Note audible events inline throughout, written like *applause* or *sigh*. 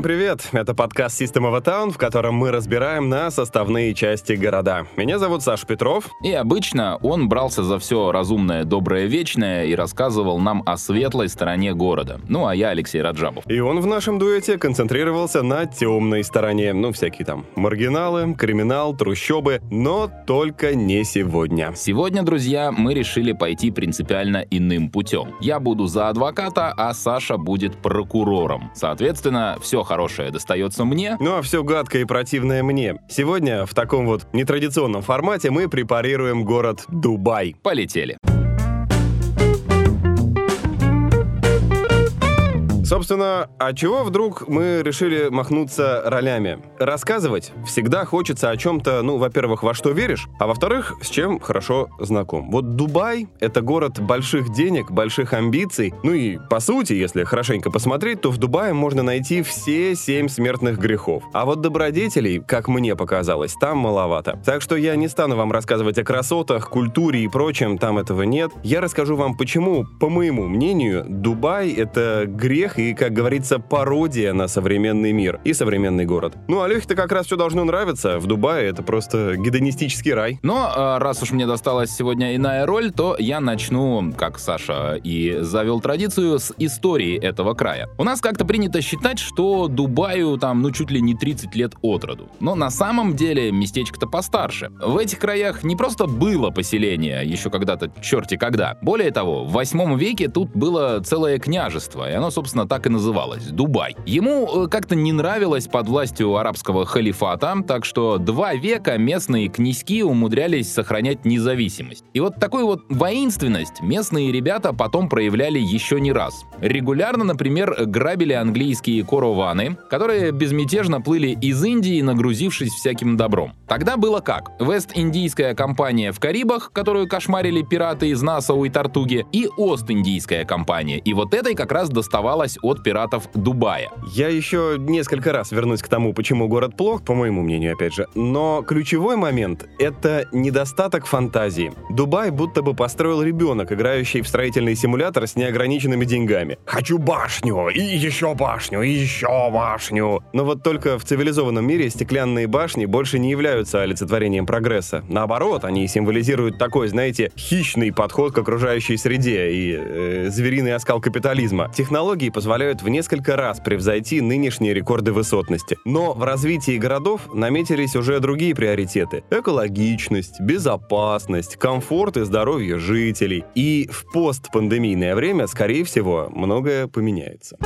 Всем привет! Это подкаст System of a Town, в котором мы разбираем на составные части города. Меня зовут Саш Петров. И обычно он брался за все разумное, доброе, вечное и рассказывал нам о светлой стороне города. Ну, а я Алексей Раджабов. И он в нашем дуэте концентрировался на темной стороне. Ну, всякие там маргиналы, криминал, трущобы, но только не сегодня. Сегодня, друзья, мы решили пойти принципиально иным путем. Я буду за адвоката, а Саша будет прокурором. Соответственно, все хорошее достается мне. Ну а все гадкое и противное мне. Сегодня в таком вот нетрадиционном формате мы препарируем город Дубай. Полетели. Собственно, а чего вдруг мы решили махнуться ролями? Рассказывать всегда хочется о чем-то, ну, во-первых, во что веришь, а во-вторых, с чем хорошо знаком. Вот Дубай — это город больших денег, больших амбиций, ну и, по сути, если хорошенько посмотреть, то в Дубае можно найти все семь смертных грехов. А вот добродетелей, как мне показалось, там маловато. Так что я не стану вам рассказывать о красотах, культуре и прочем, там этого нет. Я расскажу вам, почему, по моему мнению, Дубай — это грех и, как говорится, пародия на современный мир и современный город. Ну, а Лехе-то как раз все должно нравиться. В Дубае это просто гедонистический рай. Но а, раз уж мне досталась сегодня иная роль, то я начну, как Саша и завел традицию, с истории этого края. У нас как-то принято считать, что Дубаю там, ну, чуть ли не 30 лет от роду. Но на самом деле местечко-то постарше. В этих краях не просто было поселение, еще когда-то черти когда. Более того, в 8 веке тут было целое княжество, и оно, собственно, так и называлась — Дубай. Ему э, как-то не нравилось под властью арабского халифата, так что два века местные князьки умудрялись сохранять независимость. И вот такую вот воинственность местные ребята потом проявляли еще не раз. Регулярно, например, грабили английские корованы, которые безмятежно плыли из Индии, нагрузившись всяким добром. Тогда было как? Вест-индийская компания в Карибах, которую кошмарили пираты из Насау и Тартуги, и Ост-индийская компания. И вот этой как раз доставалась от пиратов Дубая. Я еще несколько раз вернусь к тому, почему город плох, по моему мнению, опять же. Но ключевой момент — это недостаток фантазии. Дубай будто бы построил ребенок, играющий в строительный симулятор с неограниченными деньгами. Хочу башню, и еще башню, и еще башню. Но вот только в цивилизованном мире стеклянные башни больше не являются олицетворением прогресса. Наоборот, они символизируют такой, знаете, хищный подход к окружающей среде и э, звериный оскал капитализма. Технологии позволяют в несколько раз превзойти нынешние рекорды высотности. Но в развитии городов наметились уже другие приоритеты. Экологичность, безопасность, комфорт и здоровье жителей. И в постпандемийное время, скорее всего, многое поменяется.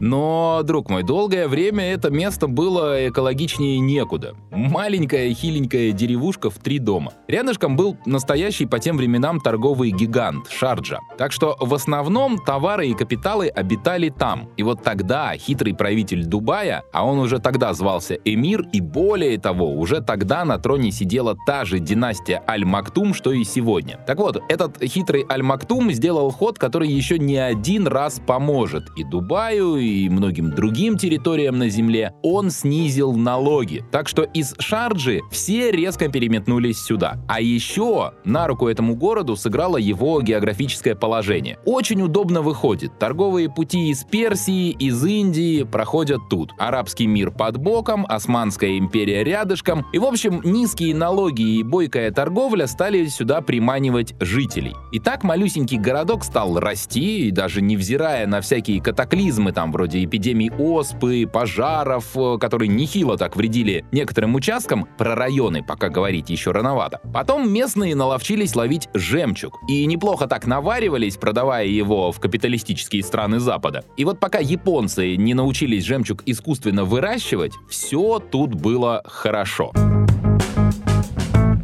Но, друг мой, долгое время это место было экологичнее некуда. Маленькая хиленькая деревушка в три дома. Рядышком был настоящий по тем временам торговый гигант Шарджа. Так что в основном товары и капиталы обитали там. И вот тогда хитрый правитель Дубая, а он уже тогда звался Эмир, и более того, уже тогда на троне сидела та же династия Аль-Мактум, что и сегодня. Так вот, этот хитрый Аль-Мактум сделал ход, который еще не один раз поможет и Дубаю, и и многим другим территориям на Земле, он снизил налоги. Так что из Шарджи все резко переметнулись сюда. А еще на руку этому городу сыграло его географическое положение. Очень удобно выходит. Торговые пути из Персии, из Индии проходят тут. Арабский мир под боком, Османская империя рядышком. И в общем, низкие налоги и бойкая торговля стали сюда приманивать жителей. И так малюсенький городок стал расти, и даже невзирая на всякие катаклизмы там вроде эпидемий оспы, пожаров, э, которые нехило так вредили некоторым участкам, про районы пока говорить еще рановато. Потом местные наловчились ловить жемчуг. И неплохо так наваривались, продавая его в капиталистические страны Запада. И вот пока японцы не научились жемчуг искусственно выращивать, все тут было хорошо.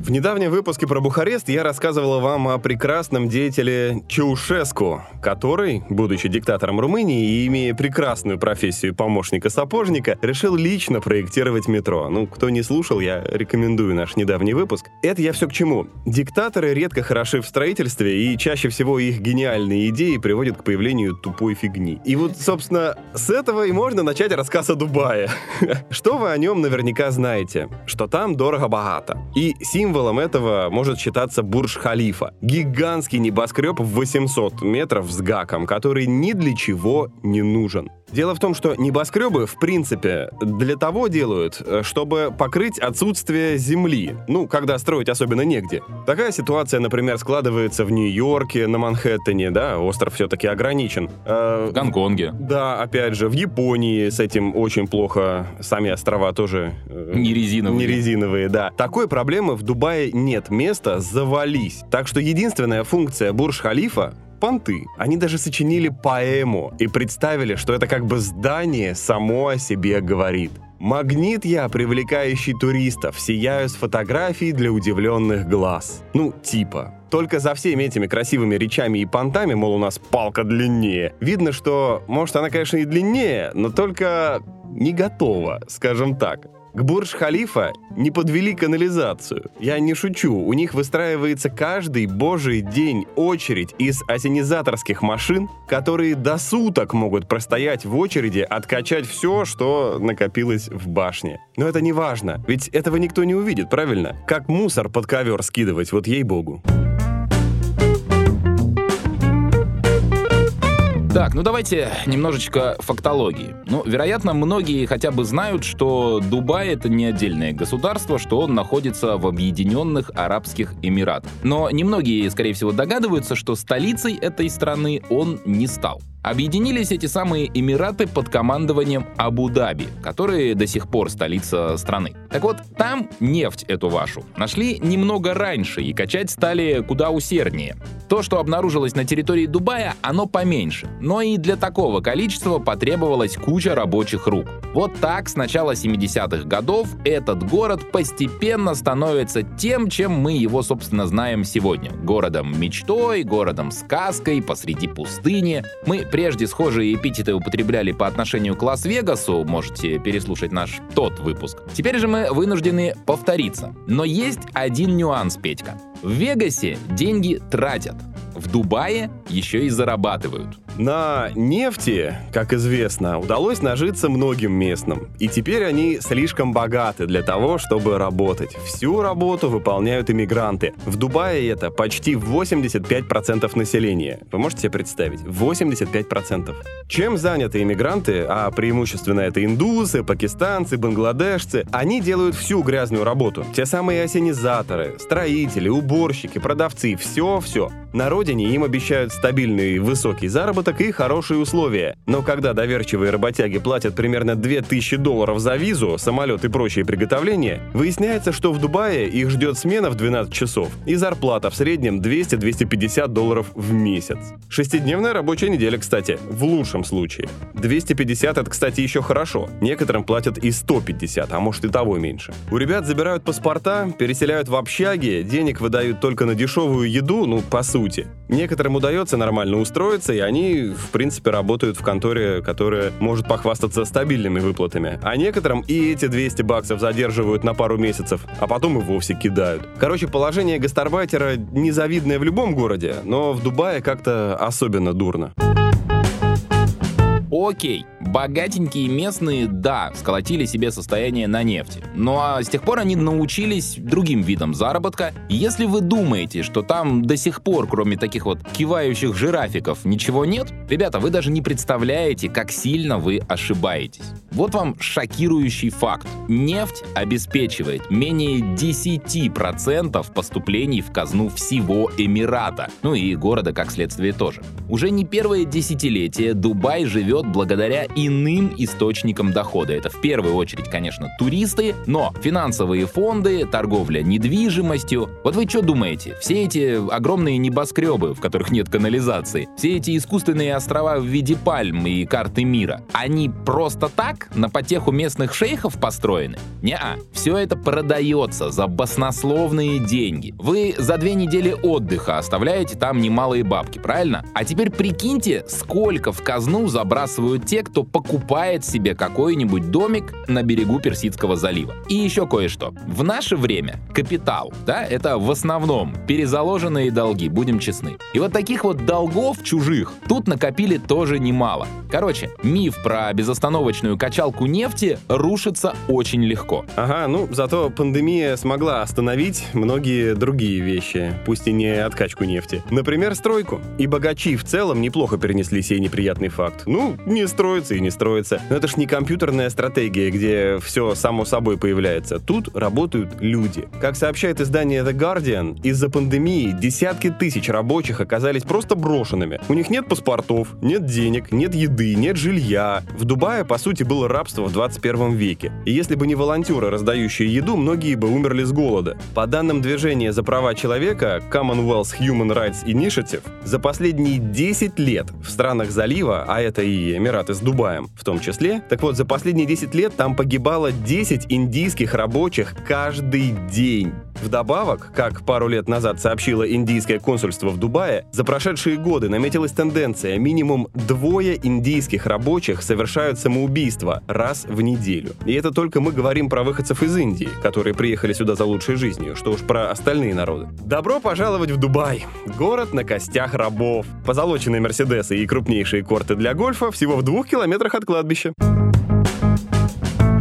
В недавнем выпуске про Бухарест я рассказывал вам о прекрасном деятеле Чаушеску, который, будучи диктатором Румынии и имея прекрасную профессию помощника-сапожника, решил лично проектировать метро. Ну, кто не слушал, я рекомендую наш недавний выпуск. Это я все к чему. Диктаторы редко хороши в строительстве, и чаще всего их гениальные идеи приводят к появлению тупой фигни. И вот, собственно, с этого и можно начать рассказ о Дубае. *laughs* Что вы о нем наверняка знаете? Что там дорого-богато. И символ Символом этого может считаться Бурж-Халифа. Гигантский небоскреб в 800 метров с гаком, который ни для чего не нужен. Дело в том, что небоскребы, в принципе, для того делают, э, чтобы покрыть отсутствие земли. Ну, когда строить особенно негде. Такая ситуация, например, складывается в Нью-Йорке, на Манхэттене, да, остров все-таки ограничен. Э, в Гонконге. Да, опять же, в Японии с этим очень плохо. Сами острова тоже... Э, не резиновые. Не резиновые, да. Такой проблемы в Дубае нет места, завались. Так что единственная функция Бурж-Халифа понты. Они даже сочинили поэму и представили, что это как бы здание само о себе говорит. Магнит я, привлекающий туристов, сияю с фотографий для удивленных глаз. Ну, типа. Только за всеми этими красивыми речами и понтами, мол, у нас палка длиннее, видно, что, может, она, конечно, и длиннее, но только не готова, скажем так. К Бурдж-Халифа не подвели канализацию. Я не шучу, у них выстраивается каждый божий день очередь из осенизаторских машин, которые до суток могут простоять в очереди, откачать все, что накопилось в башне. Но это не важно, ведь этого никто не увидит, правильно? Как мусор под ковер скидывать, вот ей-богу. Так, ну давайте немножечко фактологии. Ну, вероятно, многие хотя бы знают, что Дубай — это не отдельное государство, что он находится в Объединенных Арабских Эмиратах. Но немногие, скорее всего, догадываются, что столицей этой страны он не стал. Объединились эти самые Эмираты под командованием Абу-Даби, которые до сих пор столица страны. Так вот, там нефть эту вашу нашли немного раньше и качать стали куда усерднее. То, что обнаружилось на территории Дубая, оно поменьше, но и для такого количества потребовалась куча рабочих рук. Вот так с начала 70-х годов этот город постепенно становится тем, чем мы его, собственно, знаем сегодня. Городом мечтой, городом сказкой посреди пустыни. Мы прежде схожие эпитеты употребляли по отношению к Лас-Вегасу, можете переслушать наш тот выпуск. Теперь же мы вынуждены повториться. Но есть один нюанс, Петька. В Вегасе деньги тратят, в Дубае еще и зарабатывают. На нефти, как известно, удалось нажиться многим местным. И теперь они слишком богаты для того, чтобы работать. Всю работу выполняют иммигранты. В Дубае это почти 85% населения. Вы можете себе представить? 85%. Чем заняты иммигранты, а преимущественно это индусы, пакистанцы, бангладешцы, они делают всю грязную работу. Те самые осенизаторы, строители, уборщики, продавцы, все-все. На родине им обещают стабильный высокий заработок и хорошие условия. Но когда доверчивые работяги платят примерно 2000 долларов за визу, самолет и прочие приготовления, выясняется, что в Дубае их ждет смена в 12 часов и зарплата в среднем 200-250 долларов в месяц. Шестидневная рабочая неделя, кстати, в лучшем случае. 250 это, кстати, еще хорошо. Некоторым платят и 150, а может и того меньше. У ребят забирают паспорта, переселяют в общаги, денег выдают только на дешевую еду, ну, по сути, сути. Некоторым удается нормально устроиться, и они, в принципе, работают в конторе, которая может похвастаться стабильными выплатами. А некоторым и эти 200 баксов задерживают на пару месяцев, а потом и вовсе кидают. Короче, положение гастарбайтера незавидное в любом городе, но в Дубае как-то особенно дурно. Окей, богатенькие местные, да, сколотили себе состояние на нефти. Ну а с тех пор они научились другим видам заработка. если вы думаете, что там до сих пор, кроме таких вот кивающих жирафиков, ничего нет, ребята, вы даже не представляете, как сильно вы ошибаетесь. Вот вам шокирующий факт. Нефть обеспечивает менее 10% поступлений в казну всего Эмирата. Ну и города, как следствие, тоже. Уже не первое десятилетие Дубай живет благодаря иным источникам дохода. Это в первую очередь, конечно, туристы, но финансовые фонды, торговля недвижимостью. Вот вы что думаете? Все эти огромные небоскребы, в которых нет канализации, все эти искусственные острова в виде пальм и карты мира, они просто так на потеху местных шейхов построены? Не-а, все это продается за баснословные деньги. Вы за две недели отдыха оставляете там немалые бабки, правильно? А теперь прикиньте, сколько в казну забрасывают те, кто покупает себе какой-нибудь домик на берегу Персидского залива. И еще кое-что. В наше время капитал, да, это в основном перезаложенные долги, будем честны. И вот таких вот долгов чужих тут накопили тоже немало. Короче, миф про безостановочную качалку нефти рушится очень легко. Ага, ну зато пандемия смогла остановить многие другие вещи, пусть и не откачку нефти. Например, стройку. И богачи в целом неплохо перенесли сей неприятный факт. Ну, не строится и не строится. Но это ж не компьютерная стратегия, где все само собой появляется. Тут работают люди. Как сообщает издание The Guardian, из-за пандемии десятки тысяч рабочих оказались просто брошенными. У них нет паспортов, нет денег, нет еды, нет жилья. В Дубае, по сути, было рабство в 21 веке. И если бы не волонтеры, раздающие еду, многие бы умерли с голода. По данным движения за права человека Commonwealth Human Rights Initiative, за последние 10 лет в странах залива, а это и Эмираты с Дубаем в том числе, так вот, за последние 10 лет там погибало 10 индийских рабочих каждый день. Вдобавок, как пару лет назад сообщило индийское консульство в Дубае, за прошедшие годы наметилась тенденция минимум двое индийских рабочих совершают самоубийство раз в неделю. И это только мы говорим про выходцев из Индии, которые приехали сюда за лучшей жизнью, что уж про остальные народы. Добро пожаловать в Дубай! Город на костях рабов. Позолоченные Мерседесы и крупнейшие корты для гольфа всего в двух километрах от кладбища.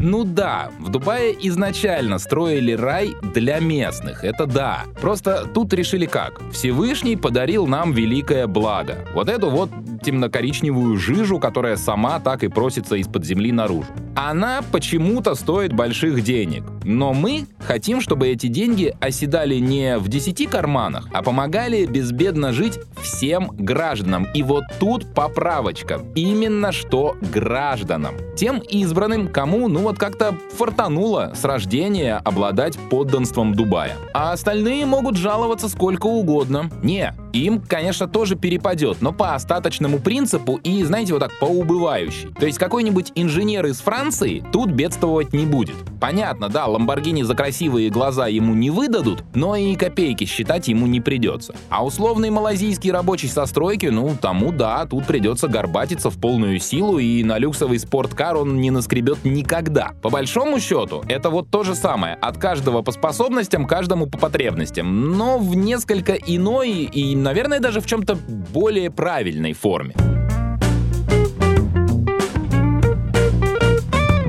Ну да, в Дубае изначально строили рай для местных, это да. Просто тут решили как? Всевышний подарил нам великое благо. Вот эту вот темно-коричневую жижу, которая сама так и просится из-под земли наружу. Она почему-то стоит больших денег. Но мы хотим, чтобы эти деньги оседали не в десяти карманах, а помогали безбедно жить всем гражданам. И вот тут поправочка. Именно что гражданам. Тем избранным, кому, ну вот как-то фартануло с рождения обладать подданством Дубая. А остальные могут жаловаться сколько угодно. Не, им, конечно, тоже перепадет, но по остаточному принципу и, знаете, вот так, по убывающей. То есть какой-нибудь инженер из Франции тут бедствовать не будет. Понятно, да, Ламборгини за красивые глаза ему не выдадут, но и копейки считать ему не придется. А условный малазийский рабочий со стройки, ну, тому да, тут придется горбатиться в полную силу, и на люксовый спорткар он не наскребет никогда. По большому счету, это вот то же самое. От каждого по способностям, каждому по потребностям. Но в несколько иной и, наверное, даже в чем-то более правильной форме.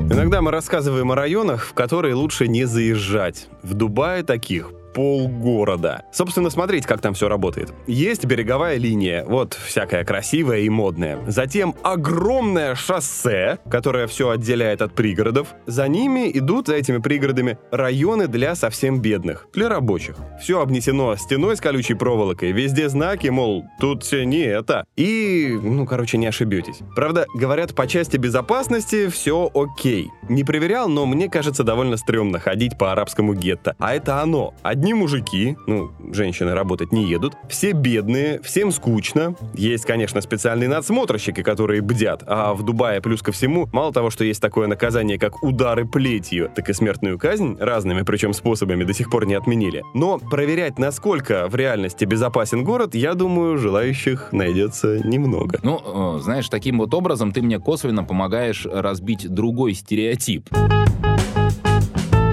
Иногда мы рассказываем о районах, в которые лучше не заезжать. В Дубае таких полгорода. Собственно, смотрите, как там все работает. Есть береговая линия, вот всякая красивая и модная. Затем огромное шоссе, которое все отделяет от пригородов. За ними идут, за этими пригородами, районы для совсем бедных, для рабочих. Все обнесено стеной с колючей проволокой, везде знаки, мол, тут все не это. И, ну, короче, не ошибетесь. Правда, говорят, по части безопасности все окей. Не проверял, но мне кажется довольно стрёмно ходить по арабскому гетто. А это оно. Одни одни мужики, ну, женщины работать не едут, все бедные, всем скучно. Есть, конечно, специальные надсмотрщики, которые бдят, а в Дубае плюс ко всему, мало того, что есть такое наказание, как удары плетью, так и смертную казнь разными, причем способами, до сих пор не отменили. Но проверять, насколько в реальности безопасен город, я думаю, желающих найдется немного. Ну, э, знаешь, таким вот образом ты мне косвенно помогаешь разбить другой стереотип.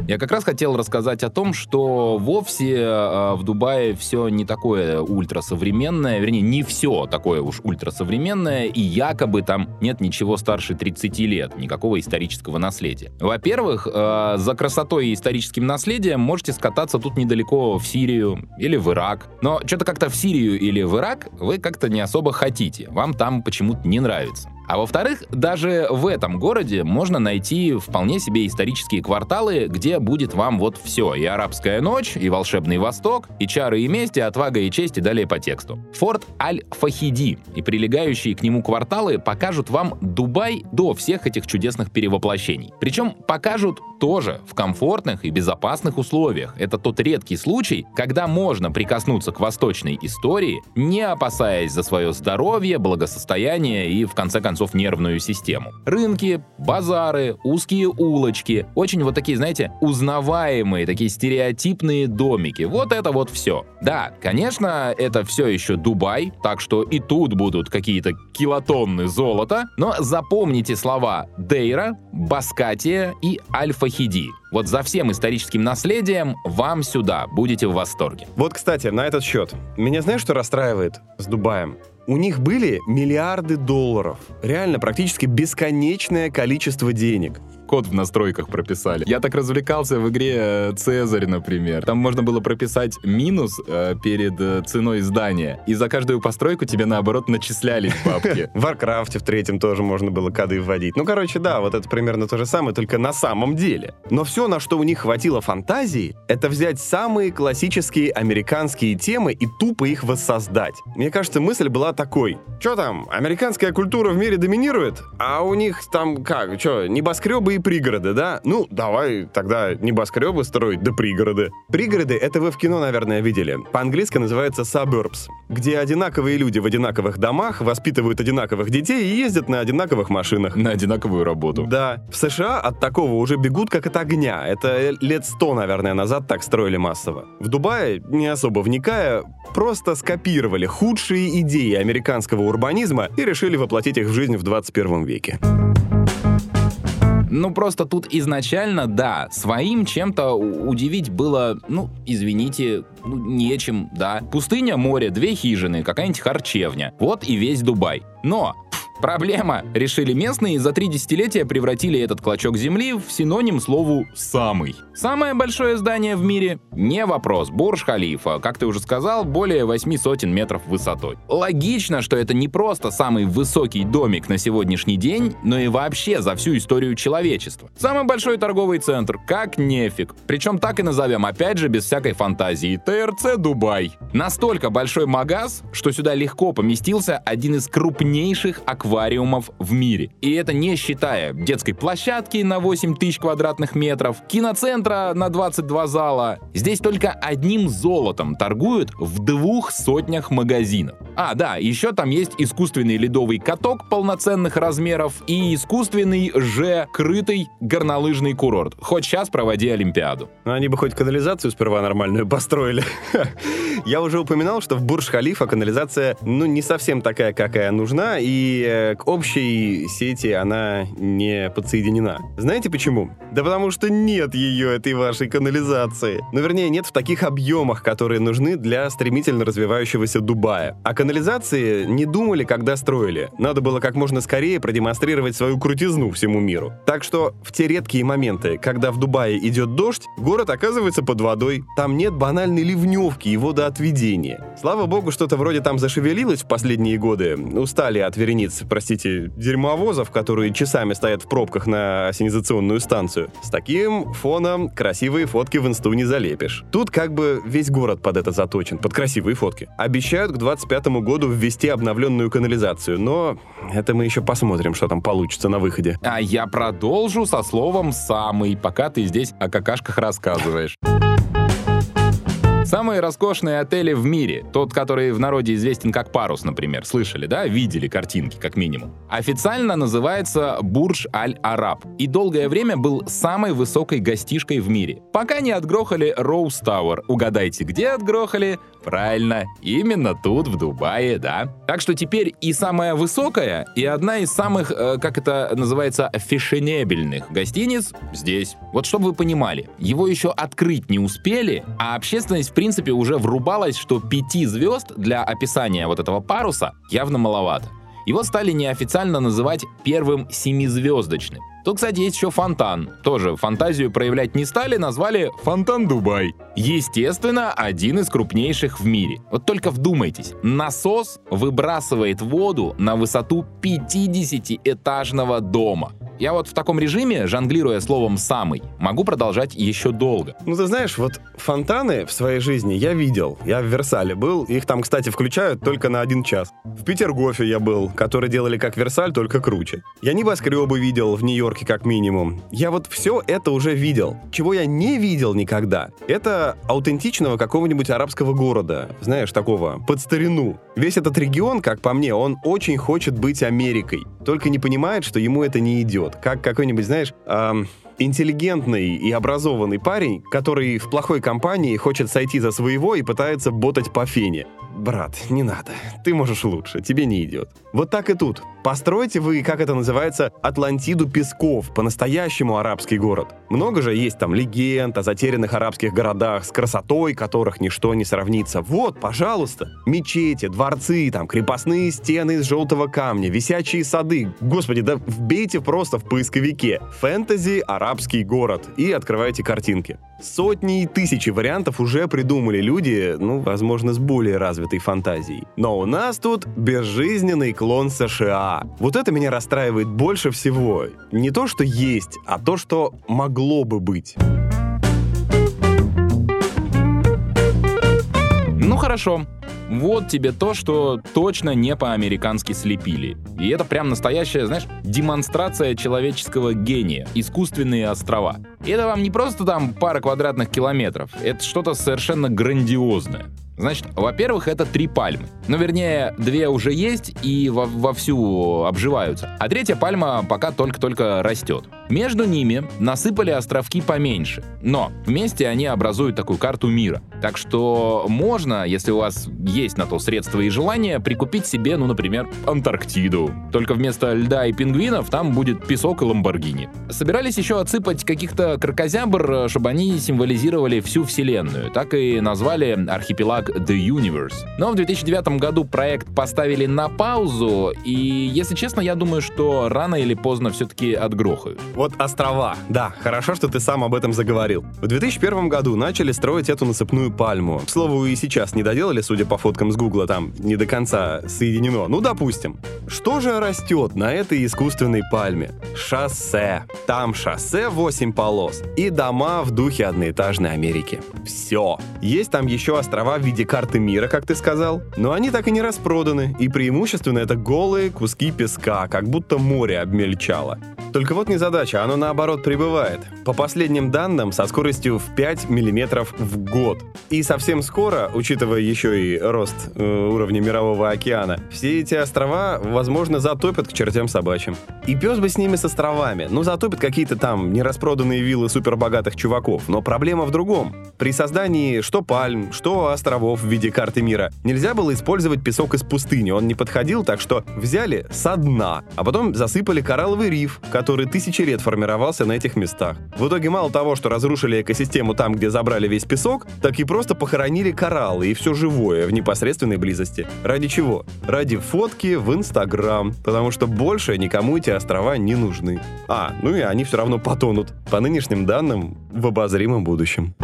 Я как раз хотел рассказать о том, что вовсе э, в Дубае все не такое ультрасовременное, вернее, не все такое уж ультрасовременное, и якобы там нет ничего старше 30 лет, никакого исторического наследия. Во-первых, э, за красотой и историческим наследием можете скататься тут недалеко в Сирию или в Ирак. Но что-то как-то в Сирию или в Ирак вы как-то не особо хотите. Вам там почему-то не нравится. А во-вторых, даже в этом городе можно найти вполне себе исторические кварталы, где будет вам вот все. И арабская ночь, и волшебный восток, и чары и мести, отвага и честь, и далее по тексту. Форт Аль-Фахиди и прилегающие к нему кварталы покажут вам Дубай до всех этих чудесных перевоплощений. Причем покажут тоже в комфортных и безопасных условиях. Это тот редкий случай, когда можно прикоснуться к восточной истории, не опасаясь за свое здоровье, благосостояние и, в конце концов, концов, нервную систему. Рынки, базары, узкие улочки, очень вот такие, знаете, узнаваемые, такие стереотипные домики. Вот это вот все. Да, конечно, это все еще Дубай, так что и тут будут какие-то килотонны золота, но запомните слова Дейра, Баскатия и Аль-Фахиди. Вот за всем историческим наследием вам сюда, будете в восторге. Вот, кстати, на этот счет. Меня знаешь, что расстраивает с Дубаем? У них были миллиарды долларов. Реально, практически бесконечное количество денег код в настройках прописали. Я так развлекался в игре э, Цезарь, например. Там можно было прописать минус э, перед э, ценой здания, и за каждую постройку тебе, наоборот, начислялись бабки. *laughs* В Варкрафте в третьем тоже можно было коды вводить. Ну, короче, да, вот это примерно то же самое, только на самом деле. Но все, на что у них хватило фантазии, это взять самые классические американские темы и тупо их воссоздать. Мне кажется, мысль была такой. Что там, американская культура в мире доминирует? А у них там как, что, небоскребы и пригороды, да? Ну, давай тогда небоскребы строить, да пригороды. Пригороды — это вы в кино, наверное, видели. По-английски называется suburbs, где одинаковые люди в одинаковых домах воспитывают одинаковых детей и ездят на одинаковых машинах. На одинаковую работу. Да. В США от такого уже бегут как от огня. Это лет сто, наверное, назад так строили массово. В Дубае, не особо вникая, просто скопировали худшие идеи американского урбанизма и решили воплотить их в жизнь в 21 веке. Ну, просто тут изначально, да, своим чем-то удивить было, ну, извините, ну, нечем, да. Пустыня, море, две хижины, какая-нибудь харчевня. Вот и весь Дубай. Но Проблема, решили местные, за три десятилетия превратили этот клочок земли в синоним слову «самый». Самое большое здание в мире? Не вопрос, Бурж-Халифа, как ты уже сказал, более восьми сотен метров высотой. Логично, что это не просто самый высокий домик на сегодняшний день, но и вообще за всю историю человечества. Самый большой торговый центр, как нефиг. Причем так и назовем, опять же, без всякой фантазии, ТРЦ Дубай. Настолько большой магаз, что сюда легко поместился один из крупнейших аквариумов аквариумов в мире. И это не считая детской площадки на 8 тысяч квадратных метров, киноцентра на 22 зала. Здесь только одним золотом торгуют в двух сотнях магазинов. А, да, еще там есть искусственный ледовый каток полноценных размеров и искусственный же крытый горнолыжный курорт. Хоть сейчас проводи Олимпиаду. Ну, они бы хоть канализацию сперва нормальную построили. *laughs* Я уже упоминал, что в Бурж-Халифа канализация, ну, не совсем такая, какая нужна, и к общей сети она не подсоединена. Знаете почему? Да потому что нет ее, этой вашей канализации. Ну, вернее, нет в таких объемах, которые нужны для стремительно развивающегося Дубая. А канализации не думали, когда строили. Надо было как можно скорее продемонстрировать свою крутизну всему миру. Так что в те редкие моменты, когда в Дубае идет дождь, город оказывается под водой. Там нет банальной ливневки и водоотведения. Слава богу, что-то вроде там зашевелилось в последние годы. Устали от верениц, простите, дерьмовозов, которые часами стоят в пробках на осенизационную станцию. С таким фоном красивые фотки в инсту не залепишь. Тут как бы весь город под это заточен, под красивые фотки. Обещают к 25 году ввести обновленную канализацию, но это мы еще посмотрим, что там получится на выходе. А я продолжу со словом «самый», пока ты здесь о какашках рассказываешь. Самые роскошные отели в мире, тот, который в народе известен как Парус, например, слышали, да, видели картинки, как минимум, официально называется Бурж Аль-Араб и долгое время был самой высокой гостишкой в мире, пока не отгрохали Роуз Тауэр. Угадайте, где отгрохали? Правильно, именно тут, в Дубае, да. Так что теперь и самая высокая, и одна из самых, э, как это называется, фешенебельных гостиниц здесь. Вот чтобы вы понимали, его еще открыть не успели, а общественность принципе уже врубалась, что пяти звезд для описания вот этого паруса явно маловато. Его стали неофициально называть первым семизвездочным. Тут, кстати, есть еще фонтан. Тоже фантазию проявлять не стали, назвали «Фонтан Дубай». Естественно, один из крупнейших в мире. Вот только вдумайтесь, насос выбрасывает воду на высоту 50-этажного дома. Я вот в таком режиме, жонглируя словом «самый», могу продолжать еще долго. Ну, ты знаешь, вот фонтаны в своей жизни я видел. Я в Версале был. Их там, кстати, включают только на один час. В Петергофе я был, который делали как Версаль, только круче. Я небоскребы видел в Нью-Йорке как минимум. Я вот все это уже видел. Чего я не видел никогда, это аутентичного какого-нибудь арабского города. Знаешь, такого, под старину. Весь этот регион, как по мне, он очень хочет быть Америкой. Только не понимает, что ему это не идет идет. Как какой-нибудь, знаешь, эм, интеллигентный и образованный парень, который в плохой компании хочет сойти за своего и пытается ботать по фене. Брат, не надо. Ты можешь лучше, тебе не идет. Вот так и тут. Постройте вы, как это называется, Атлантиду песков, по-настоящему арабский город. Много же есть там легенд о затерянных арабских городах, с красотой которых ничто не сравнится. Вот, пожалуйста, мечети, дворцы, там, крепостные стены из желтого камня, висячие сады. Господи, да вбейте просто в поисковике «фэнтези арабский город» и открывайте картинки. Сотни и тысячи вариантов уже придумали люди, ну, возможно, с более развитой фантазией. Но у нас тут безжизненный клон США. Вот это меня расстраивает больше всего. Не то, что есть, а то, что могло бы быть. Ну хорошо, вот тебе то, что точно не по-американски слепили. И это прям настоящая, знаешь, демонстрация человеческого гения. Искусственные острова. И это вам не просто там пара квадратных километров. Это что-то совершенно грандиозное. Значит, во-первых, это три пальмы. Ну, вернее, две уже есть и во вовсю обживаются. А третья пальма пока только-только растет. Между ними насыпали островки поменьше. Но вместе они образуют такую карту мира. Так что можно, если у вас есть на то средства и желание, прикупить себе, ну, например, Антарктиду. Только вместо льда и пингвинов там будет песок и ламборгини. Собирались еще отсыпать каких-то крокозябр, чтобы они символизировали всю Вселенную. Так и назвали архипелаг как The Universe. Но в 2009 году проект поставили на паузу, и, если честно, я думаю, что рано или поздно все-таки отгрохают. Вот острова. Да, хорошо, что ты сам об этом заговорил. В 2001 году начали строить эту насыпную пальму. К слову, и сейчас не доделали, судя по фоткам с Гугла, там не до конца соединено. Ну, допустим. Что же растет на этой искусственной пальме? Шоссе. Там шоссе 8 полос. И дома в духе одноэтажной Америки. Все. Есть там еще острова в виде карты мира, как ты сказал, но они так и не распроданы, и преимущественно это голые куски песка, как будто море обмельчало. Только вот не задача, оно наоборот прибывает. По последним данным, со скоростью в 5 мм в год. И совсем скоро, учитывая еще и рост э, уровня мирового океана, все эти острова, возможно, затопят к чертям собачьим. И пес бы с ними с островами. Ну, затопят какие-то там нераспроданные виллы супербогатых чуваков. Но проблема в другом. При создании что пальм, что островов в виде карты мира, нельзя было использовать песок из пустыни. Он не подходил, так что взяли со дна, а потом засыпали коралловый риф, который тысячи лет формировался на этих местах. В итоге мало того, что разрушили экосистему там, где забрали весь песок, так и просто похоронили кораллы и все живое в непосредственной близости. Ради чего? Ради фотки в Инстаграм, потому что больше никому эти острова не нужны. А, ну и они все равно потонут, по нынешним данным, в обозримом будущем.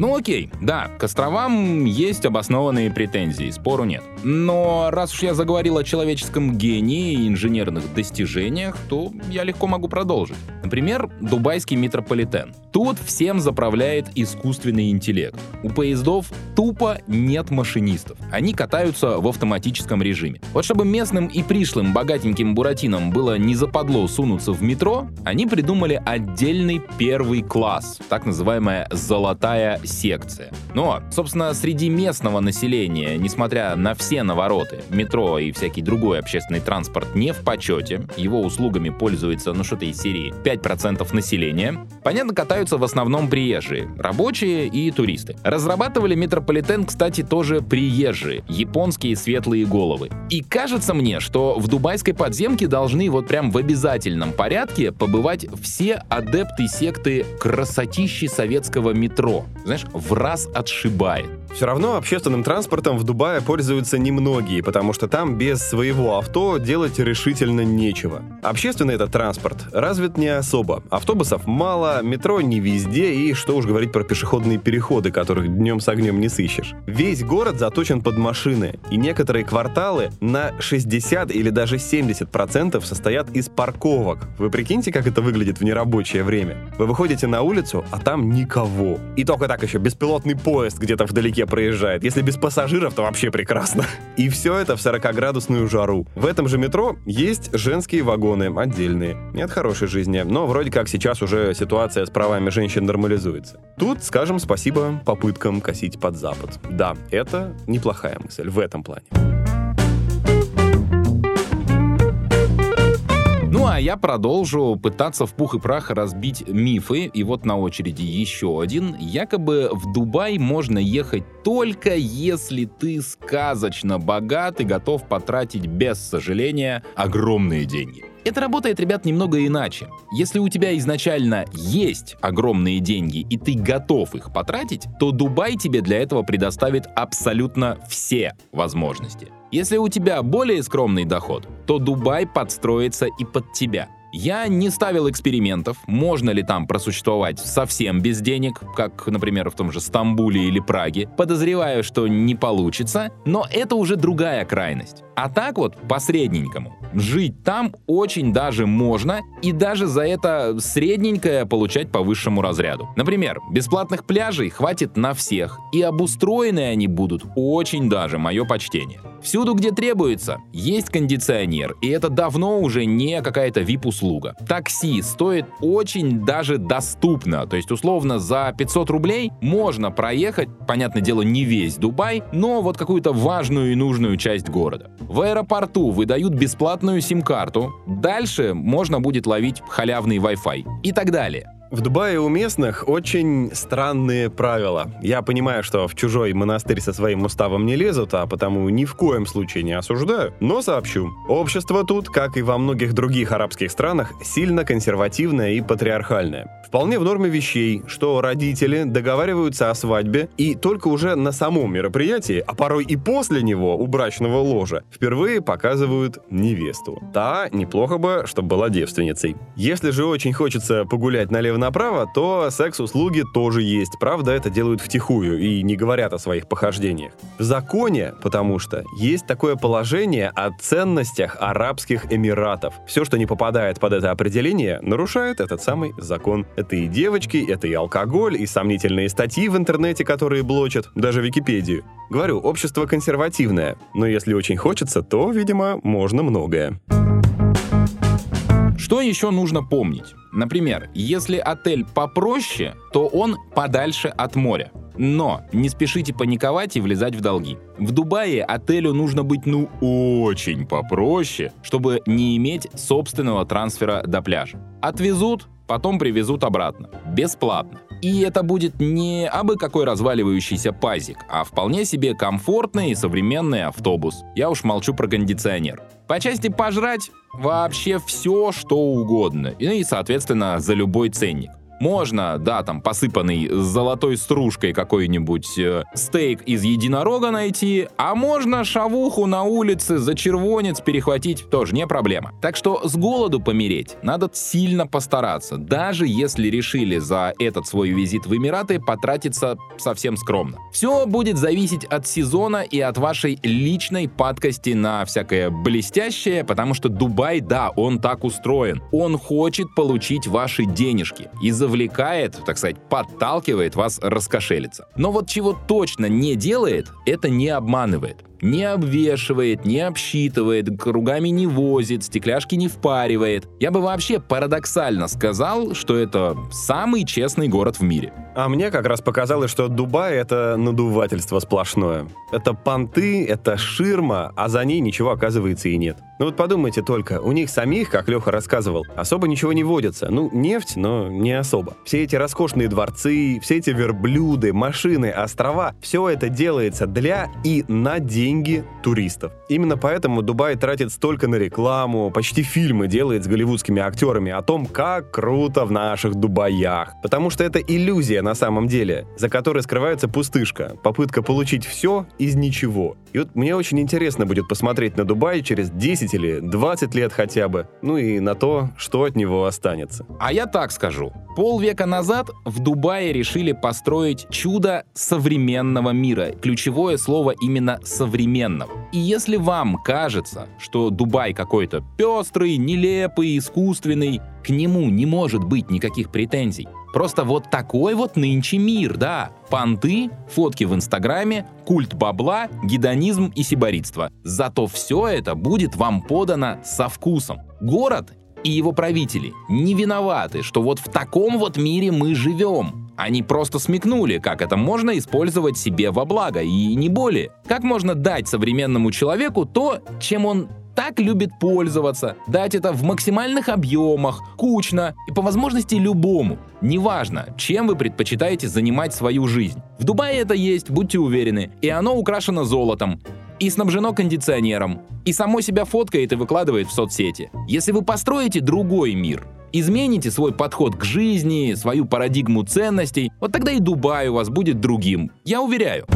Ну окей, да, к островам есть обоснованные претензии, спору нет. Но раз уж я заговорил о человеческом гении и инженерных достижениях, то я легко могу продолжить. Например, дубайский метрополитен. Тут всем заправляет искусственный интеллект. У поездов тупо нет машинистов. Они катаются в автоматическом режиме. Вот чтобы местным и пришлым богатеньким буратинам было не западло сунуться в метро, они придумали отдельный первый класс, так называемая «золотая секция. Но, собственно, среди местного населения, несмотря на все навороты, метро и всякий другой общественный транспорт не в почете, его услугами пользуется, ну что-то из серии 5% населения, понятно, катаются в основном приезжие, рабочие и туристы. Разрабатывали метрополитен, кстати, тоже приезжие, японские светлые головы. И кажется мне, что в дубайской подземке должны вот прям в обязательном порядке побывать все адепты секты красотищи советского метро. Знаешь, знаешь, в раз отшибает. Все равно общественным транспортом в Дубае пользуются немногие, потому что там без своего авто делать решительно нечего. Общественный этот транспорт развит не особо. Автобусов мало, метро не везде, и что уж говорить про пешеходные переходы, которых днем с огнем не сыщешь. Весь город заточен под машины, и некоторые кварталы на 60 или даже 70% состоят из парковок. Вы прикиньте, как это выглядит в нерабочее время. Вы выходите на улицу, а там никого. И только так еще беспилотный поезд где-то вдалеке проезжает. Если без пассажиров, то вообще прекрасно. И все это в 40-градусную жару. В этом же метро есть женские вагоны, отдельные. Нет хорошей жизни, но вроде как сейчас уже ситуация с правами женщин нормализуется. Тут скажем спасибо попыткам косить под Запад. Да, это неплохая мысль в этом плане. А я продолжу пытаться в пух и прах разбить мифы. И вот на очереди еще один. Якобы в Дубай можно ехать только если ты сказочно богат и готов потратить без сожаления огромные деньги. Это работает, ребят, немного иначе. Если у тебя изначально есть огромные деньги и ты готов их потратить, то Дубай тебе для этого предоставит абсолютно все возможности. Если у тебя более скромный доход, то Дубай подстроится и под тебя. Я не ставил экспериментов, можно ли там просуществовать совсем без денег, как, например, в том же Стамбуле или Праге. Подозреваю, что не получится, но это уже другая крайность. А так вот, посредненькому. Жить там очень даже можно, и даже за это средненькое получать по высшему разряду. Например, бесплатных пляжей хватит на всех, и обустроены они будут очень даже, мое почтение. Всюду, где требуется, есть кондиционер, и это давно уже не какая-то VIP-услуга. Такси стоит очень даже доступно, то есть условно за 500 рублей можно проехать, понятное дело, не весь Дубай, но вот какую-то важную и нужную часть города. В аэропорту выдают бесплатную сим-карту, дальше можно будет ловить халявный Wi-Fi и так далее. В Дубае у местных очень странные правила. Я понимаю, что в чужой монастырь со своим уставом не лезут, а потому ни в коем случае не осуждаю, но сообщу. Общество тут, как и во многих других арабских странах, сильно консервативное и патриархальное. Вполне в норме вещей, что родители договариваются о свадьбе и только уже на самом мероприятии, а порой и после него, у брачного ложа, впервые показывают невесту. Та неплохо бы, чтобы была девственницей. Если же очень хочется погулять налево направо, то секс-услуги тоже есть. Правда, это делают втихую и не говорят о своих похождениях. В законе, потому что есть такое положение о ценностях Арабских Эмиратов. Все, что не попадает под это определение, нарушает этот самый закон. Это и девочки, это и алкоголь, и сомнительные статьи в интернете, которые блочат, даже Википедию. Говорю, общество консервативное, но если очень хочется, то, видимо, можно многое. Что еще нужно помнить? Например, если отель попроще, то он подальше от моря. Но не спешите паниковать и влезать в долги. В Дубае отелю нужно быть ну очень попроще, чтобы не иметь собственного трансфера до пляжа. Отвезут, потом привезут обратно. Бесплатно. И это будет не абы какой разваливающийся пазик, а вполне себе комфортный и современный автобус. Я уж молчу про кондиционер. По части пожрать вообще все, что угодно. И, соответственно, за любой ценник. Можно, да, там посыпанный золотой стружкой какой-нибудь э, стейк из единорога найти, а можно шавуху на улице за червонец перехватить, тоже не проблема. Так что с голоду помереть надо сильно постараться, даже если решили за этот свой визит в Эмираты потратиться совсем скромно. Все будет зависеть от сезона и от вашей личной падкости на всякое блестящее, потому что Дубай, да, он так устроен. Он хочет получить ваши денежки. Из-за завлекает, так сказать, подталкивает вас раскошелиться. Но вот чего точно не делает, это не обманывает не обвешивает, не обсчитывает, кругами не возит, стекляшки не впаривает. Я бы вообще парадоксально сказал, что это самый честный город в мире. А мне как раз показалось, что Дубай — это надувательство сплошное. Это понты, это ширма, а за ней ничего, оказывается, и нет. Ну вот подумайте только, у них самих, как Леха рассказывал, особо ничего не водится. Ну, нефть, но не особо. Все эти роскошные дворцы, все эти верблюды, машины, острова — все это делается для и на деньги деньги туристов. Именно поэтому Дубай тратит столько на рекламу, почти фильмы делает с голливудскими актерами о том, как круто в наших Дубаях. Потому что это иллюзия на самом деле, за которой скрывается пустышка, попытка получить все из ничего. И вот мне очень интересно будет посмотреть на Дубай через 10 или 20 лет хотя бы, ну и на то, что от него останется. А я так скажу. Полвека назад в Дубае решили построить чудо современного мира. Ключевое слово именно современного современного. И если вам кажется, что Дубай какой-то пестрый, нелепый, искусственный, к нему не может быть никаких претензий. Просто вот такой вот нынче мир, да. Понты, фотки в Инстаграме, культ бабла, гедонизм и сиборитство. Зато все это будет вам подано со вкусом. Город и его правители не виноваты, что вот в таком вот мире мы живем. Они просто смекнули, как это можно использовать себе во благо, и не более. Как можно дать современному человеку то, чем он так любит пользоваться, дать это в максимальных объемах, кучно и по возможности любому. Неважно, чем вы предпочитаете занимать свою жизнь. В Дубае это есть, будьте уверены, и оно украшено золотом, и снабжено кондиционером, и само себя фоткает и выкладывает в соцсети. Если вы построите другой мир, измените свой подход к жизни, свою парадигму ценностей, вот тогда и Дубай у вас будет другим. Я уверяю.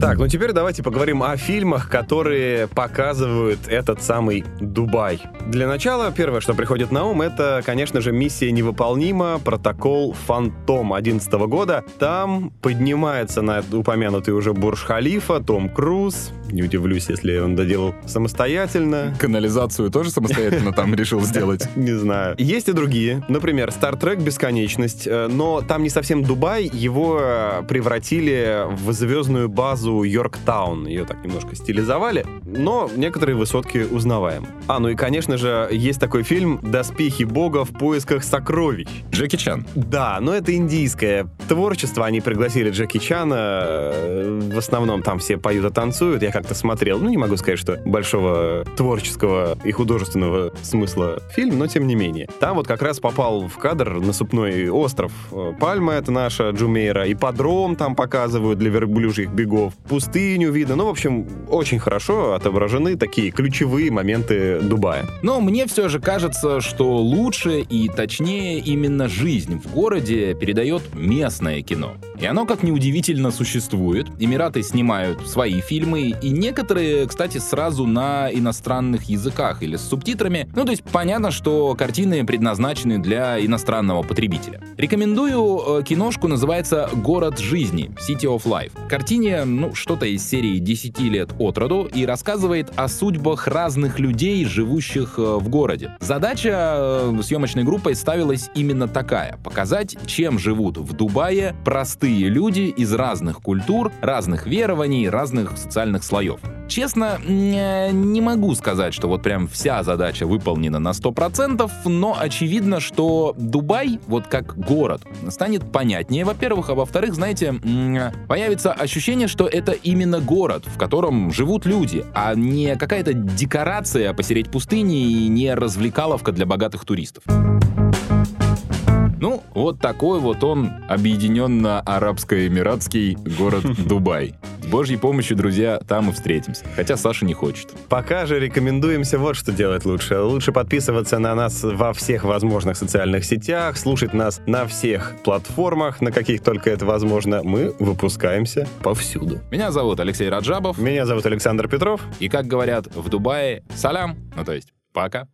Так, ну теперь давайте поговорим о фильмах, которые показывают этот самый Дубай. Для начала, первое, что приходит на ум, это, конечно же, «Миссия невыполнима», протокол «Фантом» 2011 года. Там поднимается на упомянутый уже Бурж-Халифа Том Круз. Не удивлюсь, если он доделал самостоятельно. Канализацию тоже самостоятельно там решил сделать? *laughs* Не знаю. Есть и другие. Например, «Стартрек. Бесконечность». Э, но там не совсем Дубай, его превратили в звездную базу базу Йорктаун. Ее так немножко стилизовали, но некоторые высотки узнаваем. А, ну и, конечно же, есть такой фильм «Доспехи бога в поисках сокровищ». Джеки Чан. Да, но это индийское творчество. Они пригласили Джеки Чана. Э, в основном там все поют и танцуют. Я как-то смотрел. Ну, не могу сказать, что большого творческого и художественного смысла фильм, но тем не менее. Там вот как раз попал в кадр насыпной остров. Э, Пальма — это наша Джумейра. И подром там показывают для верблюжьих бегов пустыню видно. Ну, в общем, очень хорошо отображены такие ключевые моменты Дубая. Но мне все же кажется, что лучше и точнее именно жизнь в городе передает местное кино. И оно, как неудивительно, существует. Эмираты снимают свои фильмы, и некоторые, кстати, сразу на иностранных языках или с субтитрами. Ну, то есть понятно, что картины предназначены для иностранного потребителя. Рекомендую э, киношку, называется «Город жизни» — City of Life. Картине, ну, что-то из серии 10 лет от роду и рассказывает о судьбах разных людей, живущих э, в городе. Задача э, съемочной группой ставилась именно такая — показать, чем живут в Дубае простые люди из разных культур, разных верований, разных социальных слоев. Честно, э, не могу сказать, что вот прям вся задача выполнена на 100%, но очевидно, что Дубай, вот как город, станет понятнее, во-первых, а во-вторых, знаете, появится ощущение, что это именно город, в котором живут люди, а не какая-то декорация посередине пустыни и не развлекаловка для богатых туристов. Ну, вот такой вот он, объединенно-арабско-эмиратский город *laughs* Дубай. С Божьей помощью, друзья, там и встретимся. Хотя Саша не хочет. Пока же рекомендуемся вот что делать лучше. Лучше подписываться на нас во всех возможных социальных сетях, слушать нас на всех платформах, на каких только это возможно. Мы выпускаемся повсюду. Меня зовут Алексей Раджабов. Меня зовут Александр Петров. И, как говорят в Дубае, салям, ну то есть пока.